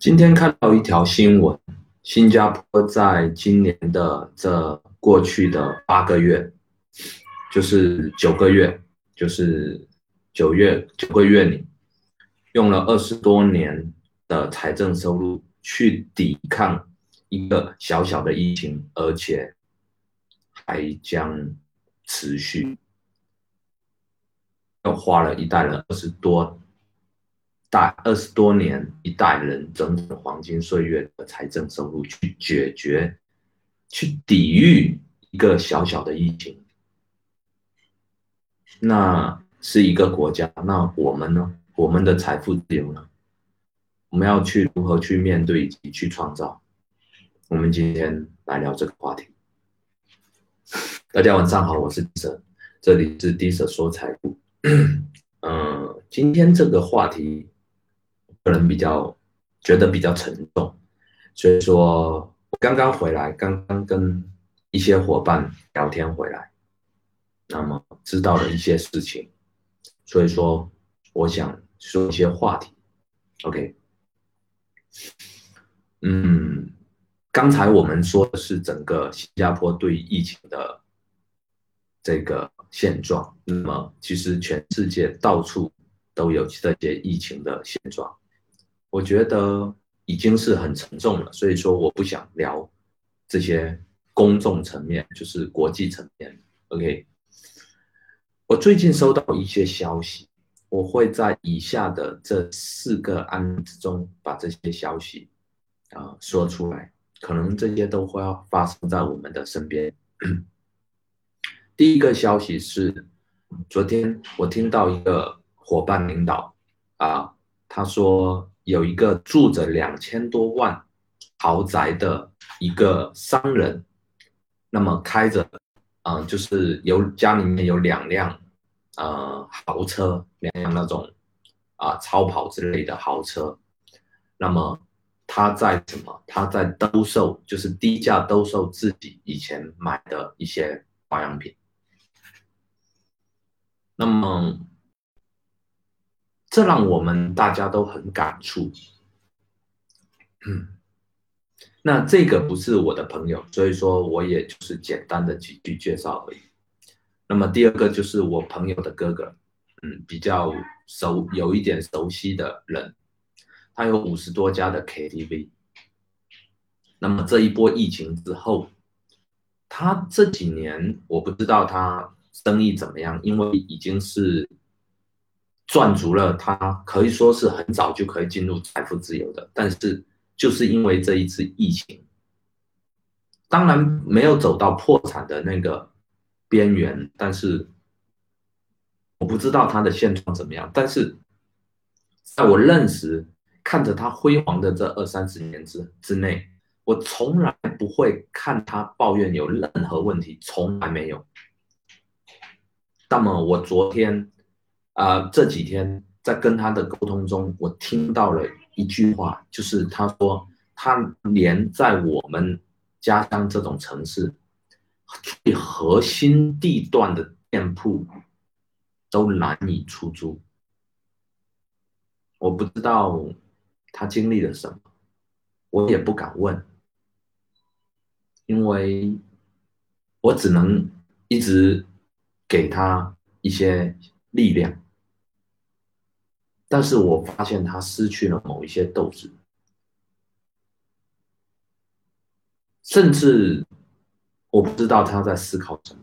今天看到一条新闻，新加坡在今年的这过去的八个月，就是九个月，就是九月九个月里，用了二十多年的财政收入去抵抗一个小小的疫情，而且还将持续，又花了一代人二十多。代二十多年一代人整整黄金岁月的财政收入去解决、去抵御一个小小的疫情，那是一个国家。那我们呢？我们的财富自由呢？我们要去如何去面对以及去创造？我们今天来聊这个话题。大家晚上好，我是迪舍，这里是迪舍说财富。嗯，今天这个话题。个人比较觉得比较沉重，所以说我刚刚回来，刚刚跟一些伙伴聊天回来，那么知道了一些事情，所以说我想说一些话题。OK，嗯，刚才我们说的是整个新加坡对疫情的这个现状，那么其实全世界到处都有这些疫情的现状。我觉得已经是很沉重了，所以说我不想聊这些公众层面，就是国际层面。OK，我最近收到一些消息，我会在以下的这四个案子中把这些消息啊说出来，可能这些都会要发生在我们的身边。第一个消息是，昨天我听到一个伙伴领导啊，他说。有一个住着两千多万豪宅的一个商人，那么开着，嗯，就是有家里面有两辆，呃，豪车，两辆那种啊超跑之类的豪车，那么他在什么？他在兜售，就是低价兜售自己以前买的一些保养品，那么。这让我们大家都很感触。嗯，那这个不是我的朋友，所以说我也就是简单的几句介绍而已。那么第二个就是我朋友的哥哥，嗯，比较熟，有一点熟悉的人，他有五十多家的 KTV。那么这一波疫情之后，他这几年我不知道他生意怎么样，因为已经是。赚足了，他可以说是很早就可以进入财富自由的，但是就是因为这一次疫情，当然没有走到破产的那个边缘，但是我不知道他的现状怎么样。但是在我认识、看着他辉煌的这二三十年之之内，我从来不会看他抱怨有任何问题，从来没有。那么我昨天。啊，这几天在跟他的沟通中，我听到了一句话，就是他说他连在我们家乡这种城市最核心地段的店铺都难以出租。我不知道他经历了什么，我也不敢问，因为我只能一直给他一些。力量，但是我发现他失去了某一些斗志，甚至我不知道他在思考什么，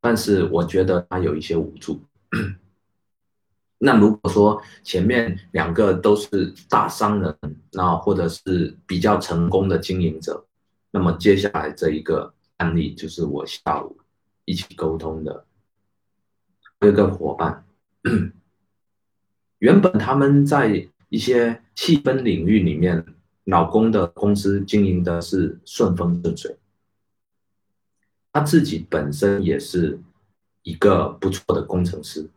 但是我觉得他有一些无助。那如果说前面两个都是大商人，那或者是比较成功的经营者，那么接下来这一个案例就是我下午一起沟通的。一个伙伴，原本他们在一些细分领域里面，老公的公司经营的是顺风顺水，他自己本身也是一个不错的工程师。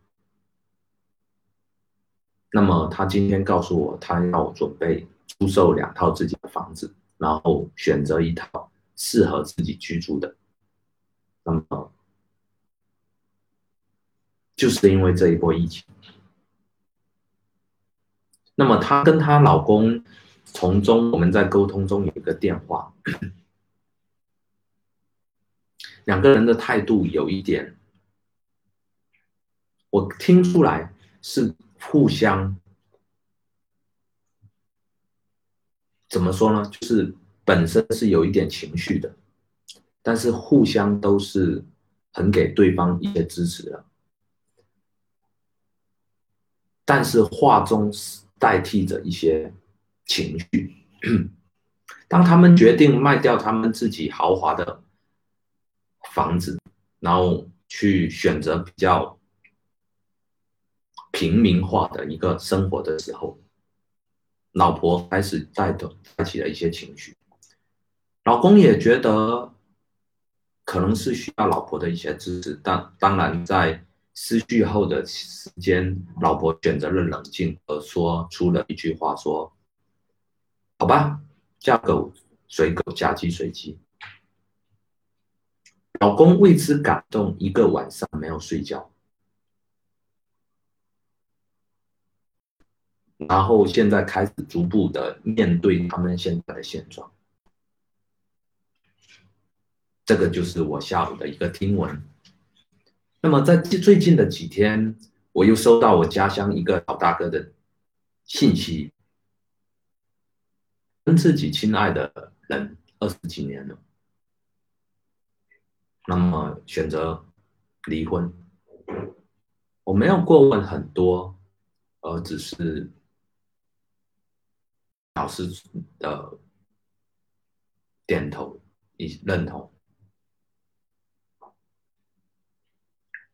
那么他今天告诉我，他要准备出售两套自己的房子，然后选择一套适合自己居住的。那么。就是因为这一波疫情，那么她跟她老公从中，我们在沟通中有一个电话，两个人的态度有一点，我听出来是互相，怎么说呢？就是本身是有一点情绪的，但是互相都是很给对方一些支持的。但是话中代替着一些情绪。当他们决定卖掉他们自己豪华的房子，然后去选择比较平民化的一个生活的时候，老婆开始带动带起了一些情绪，老公也觉得可能是需要老婆的一些支持，但当然在。失去后的时间，老婆选择了冷静，而说出了一句话：“说，好吧，嫁狗随狗，嫁鸡随鸡。”老公为此感动，一个晚上没有睡觉，然后现在开始逐步的面对他们现在的现状。这个就是我下午的一个听闻。那么在最近的几天，我又收到我家乡一个老大哥的信息，跟自己亲爱的人二十几年了，那么选择离婚。我没有过问很多，而只是老师的点头以认同。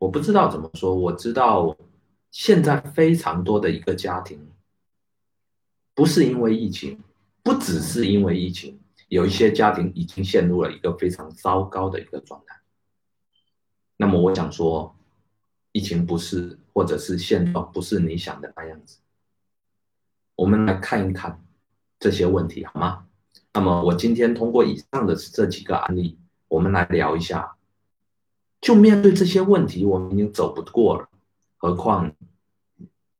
我不知道怎么说，我知道现在非常多的一个家庭，不是因为疫情，不只是因为疫情，有一些家庭已经陷入了一个非常糟糕的一个状态。那么我想说，疫情不是，或者是现状不是你想的那样子。我们来看一看这些问题好吗？那么我今天通过以上的这几个案例，我们来聊一下。就面对这些问题，我们已经走不过了，何况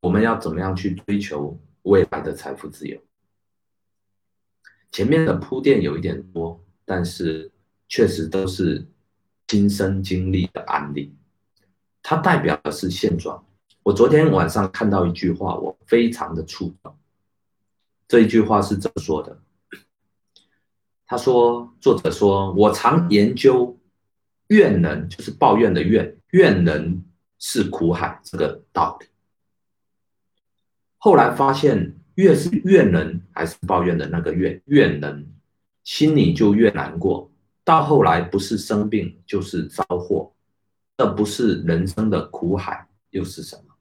我们要怎么样去追求未来的财富自由？前面的铺垫有一点多，但是确实都是亲身经历的案例，它代表的是现状。我昨天晚上看到一句话，我非常的触动。这一句话是这么说的？他说：“作者说，我常研究。”怨人就是抱怨的怨，怨人是苦海这个道理。后来发现，越是怨人还是抱怨的那个怨怨人，心里就越难过。到后来，不是生病就是遭祸，这不是人生的苦海又是什么？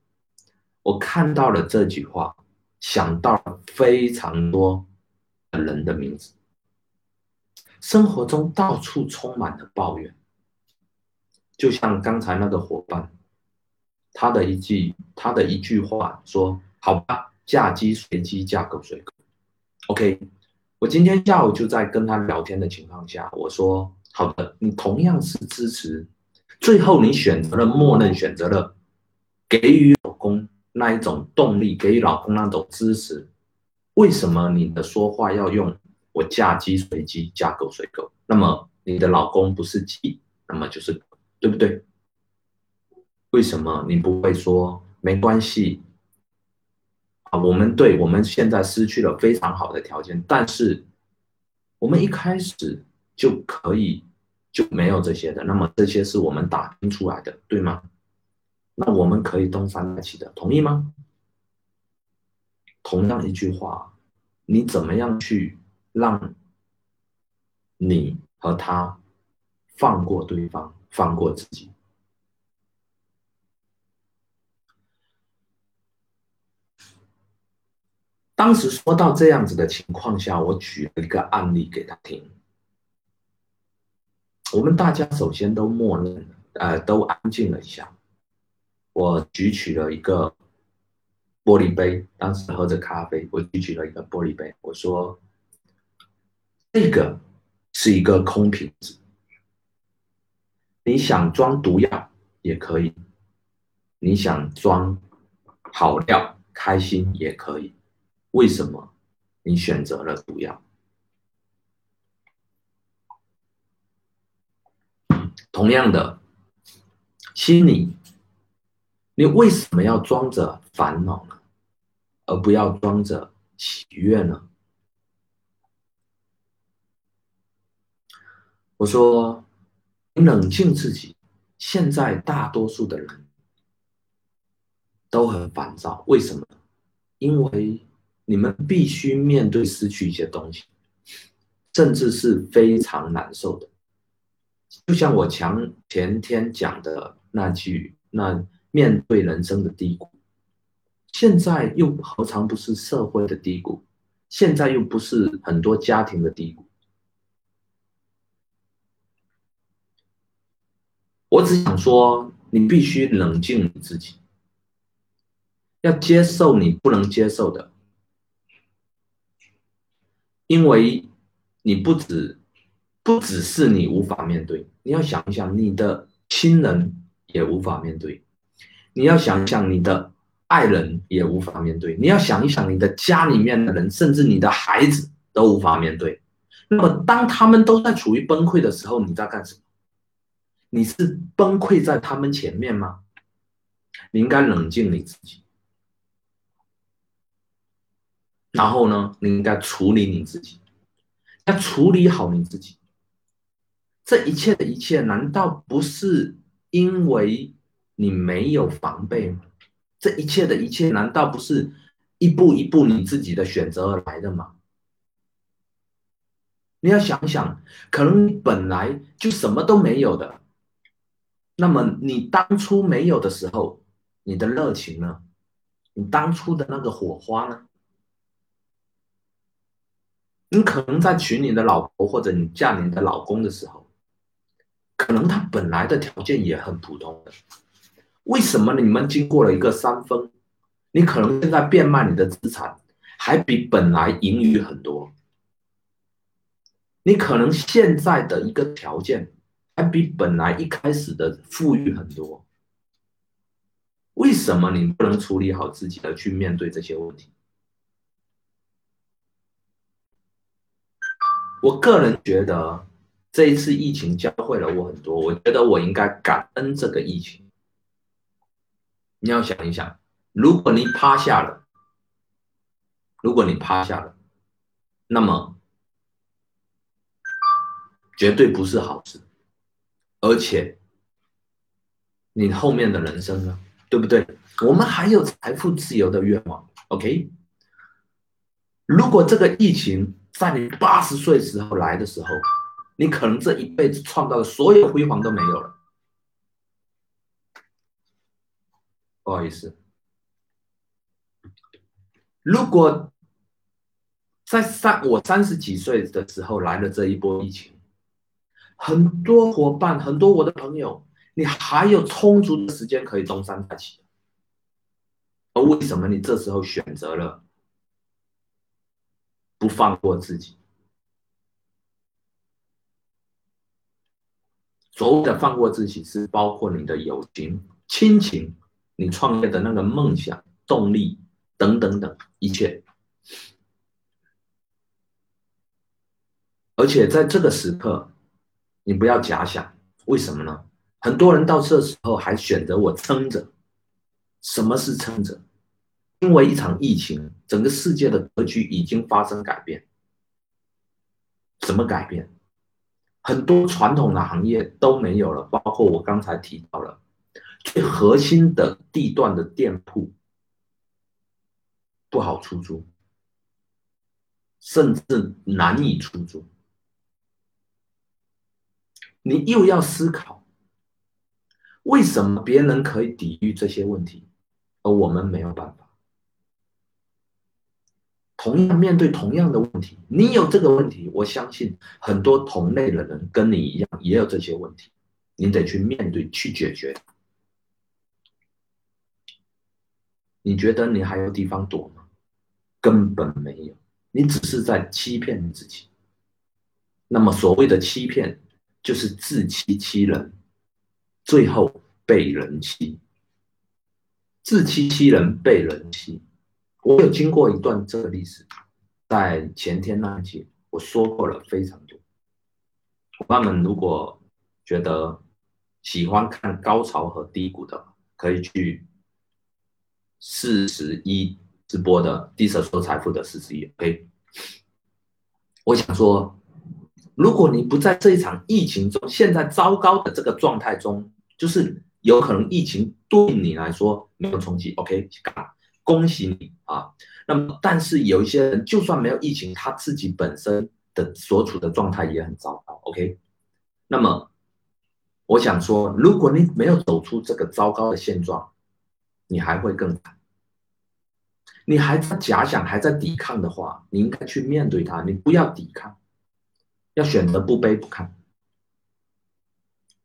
我看到了这句话，想到了非常多的人的名字。生活中到处充满了抱怨。就像刚才那个伙伴，他的一句他的一句话说：“好吧，嫁鸡随鸡，嫁狗随狗。” OK，我今天下午就在跟他聊天的情况下，我说：“好的，你同样是支持，最后你选择了默认选择了给予老公那一种动力，给予老公那种支持。为什么你的说话要用我嫁鸡随鸡，嫁狗随狗？那么你的老公不是鸡，那么就是。”对不对？为什么你不会说没关系啊？我们对我们现在失去了非常好的条件，但是我们一开始就可以就没有这些的。那么这些是我们打拼出来的，对吗？那我们可以东山再起的，同意吗？同样一句话，你怎么样去让你和他放过对方？放过自己。当时说到这样子的情况下，我举了一个案例给他听。我们大家首先都默认，呃，都安静了一下。我举起了一个玻璃杯，当时喝着咖啡，我举起了一个玻璃杯，我说：“这个是一个空瓶子。”你想装毒药也可以，你想装好料、开心也可以，为什么你选择了毒药？同样的，心里，你为什么要装着烦恼呢？而不要装着喜悦呢？我说，冷静自己。现在大多数的人都很烦躁，为什么？因为你们必须面对失去一些东西，甚至是非常难受的。就像我前前天讲的那句：“那面对人生的低谷，现在又何尝不是社会的低谷？现在又不是很多家庭的低谷。”我只想说，你必须冷静你自己，要接受你不能接受的，因为你不止不只是你无法面对，你要想一想，你的亲人也无法面对，你要想一想，你的爱人也无法面对，你要想一想，你的家里面的人，甚至你的孩子都无法面对。那么，当他们都在处于崩溃的时候，你在干什么？你是崩溃在他们前面吗？你应该冷静你自己，然后呢，你应该处理你自己，要处理好你自己。这一切的一切，难道不是因为你没有防备吗？这一切的一切，难道不是一步一步你自己的选择而来的吗？你要想想，可能你本来就什么都没有的。那么你当初没有的时候，你的热情呢？你当初的那个火花呢？你可能在娶你的老婆或者你嫁你的老公的时候，可能他本来的条件也很普通的。为什么你们经过了一个三分，你可能现在变卖你的资产，还比本来盈余很多？你可能现在的一个条件。还比本来一开始的富裕很多，为什么你不能处理好自己的去面对这些问题？我个人觉得这一次疫情教会了我很多，我觉得我应该感恩这个疫情。你要想一想，如果你趴下了，如果你趴下了，那么绝对不是好事。而且，你后面的人生呢？对不对？我们还有财富自由的愿望。OK，如果这个疫情在你八十岁时候来的时候，你可能这一辈子创造的所有辉煌都没有了。不好意思，如果在三我三十几岁的时候来了这一波疫情。很多伙伴，很多我的朋友，你还有充足的时间可以东山再起，而为什么你这时候选择了不放过自己？所谓的放过自己，是包括你的友情、亲情、你创业的那个梦想、动力等等等一切，而且在这个时刻。你不要假想，为什么呢？很多人到这时候还选择我撑着。什么是撑着？因为一场疫情，整个世界的格局已经发生改变。什么改变？很多传统的行业都没有了，包括我刚才提到了最核心的地段的店铺不好出租，甚至难以出租。你又要思考，为什么别人可以抵御这些问题，而我们没有办法？同样面对同样的问题，你有这个问题，我相信很多同类的人跟你一样也有这些问题，你得去面对去解决。你觉得你还有地方躲吗？根本没有，你只是在欺骗你自己。那么所谓的欺骗。就是自欺欺人，最后被人欺。自欺欺人，被人欺，我有经过一段这个历史，在前天那一集我说过了非常多。伙伴们如果觉得喜欢看高潮和低谷的，可以去四十一直播的低舍说财富的四十一。OK，我想说，如果你不在这一场疫情中，现在糟糕的这个状态中，就是有可能疫情对你来说没有冲击。OK，恭喜你啊！那么，但是有一些人，就算没有疫情，他自己本身的所处的状态也很糟糕。OK，那么我想说，如果你没有走出这个糟糕的现状，你还会更惨。你还在假想，还在抵抗的话，你应该去面对它。你不要抵抗，要选择不卑不亢。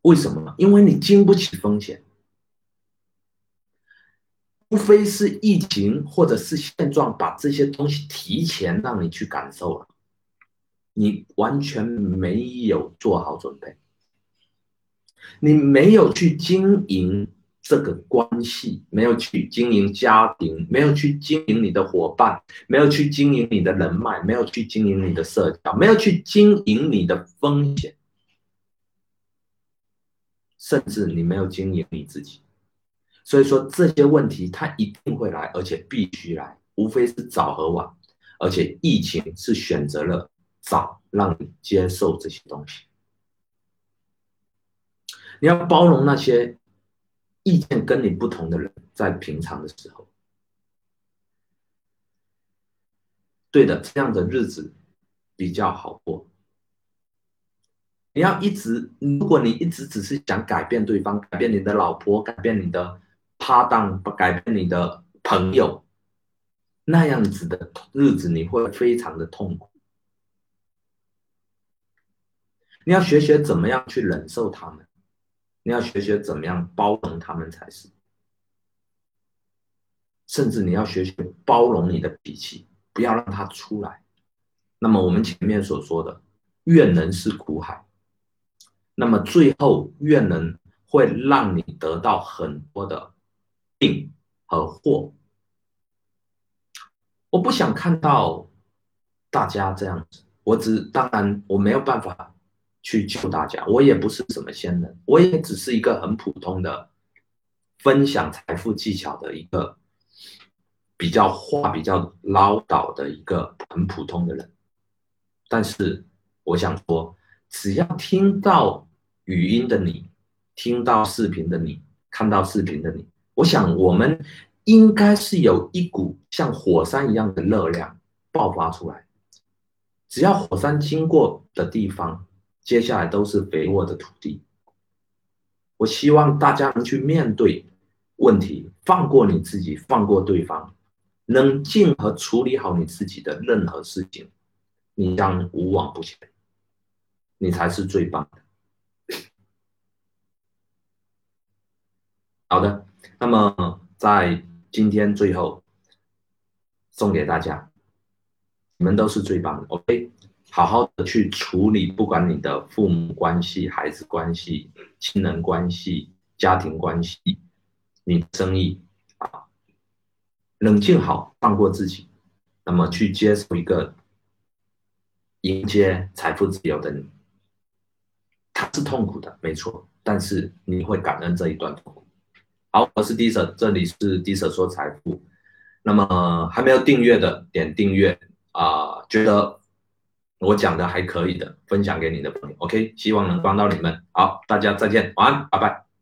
为什么？因为你经不起风险。无非是疫情或者是现状，把这些东西提前让你去感受了，你完全没有做好准备，你没有去经营这个关系，没有去经营家庭，没有去经营你的伙伴，没有去经营你的人脉，没有去经营你的社交，没有去经营你的风险，甚至你没有经营你自己。所以说这些问题它一定会来，而且必须来，无非是早和晚。而且疫情是选择了早，让你接受这些东西。你要包容那些意见跟你不同的人，在平常的时候，对的，这样的日子比较好过。你要一直，如果你一直只是想改变对方，改变你的老婆，改变你的。趴档改变你的朋友，那样子的日子你会非常的痛苦。你要学学怎么样去忍受他们，你要学学怎么样包容他们才是。甚至你要学学包容你的脾气，不要让它出来。那么我们前面所说的怨人是苦海，那么最后怨人会让你得到很多的。病和祸，我不想看到大家这样子。我只当然我没有办法去救大家，我也不是什么仙人，我也只是一个很普通的分享财富技巧的一个比较话比较唠叨的一个很普通的人。但是我想说，只要听到语音的你，听到视频的你，看到视频的你。我想，我们应该是有一股像火山一样的热量爆发出来。只要火山经过的地方，接下来都是肥沃的土地。我希望大家能去面对问题，放过你自己，放过对方，冷静和处理好你自己的任何事情，你将无往不前，你才是最棒的。好的。那么，在今天最后送给大家，你们都是最棒的。OK，好好的去处理，不管你的父母关系、孩子关系、亲人关系、家庭关系，你生意啊，冷静好，放过自己，那么去接受一个迎接财富自由的你。它是痛苦的，没错，但是你会感恩这一段痛苦。好，我是 D 舍，这里是 D 舍说财富。那么还没有订阅的，点订阅啊，觉得我讲的还可以的，分享给你的朋友。OK，希望能帮到你们。好，大家再见，晚安，拜拜。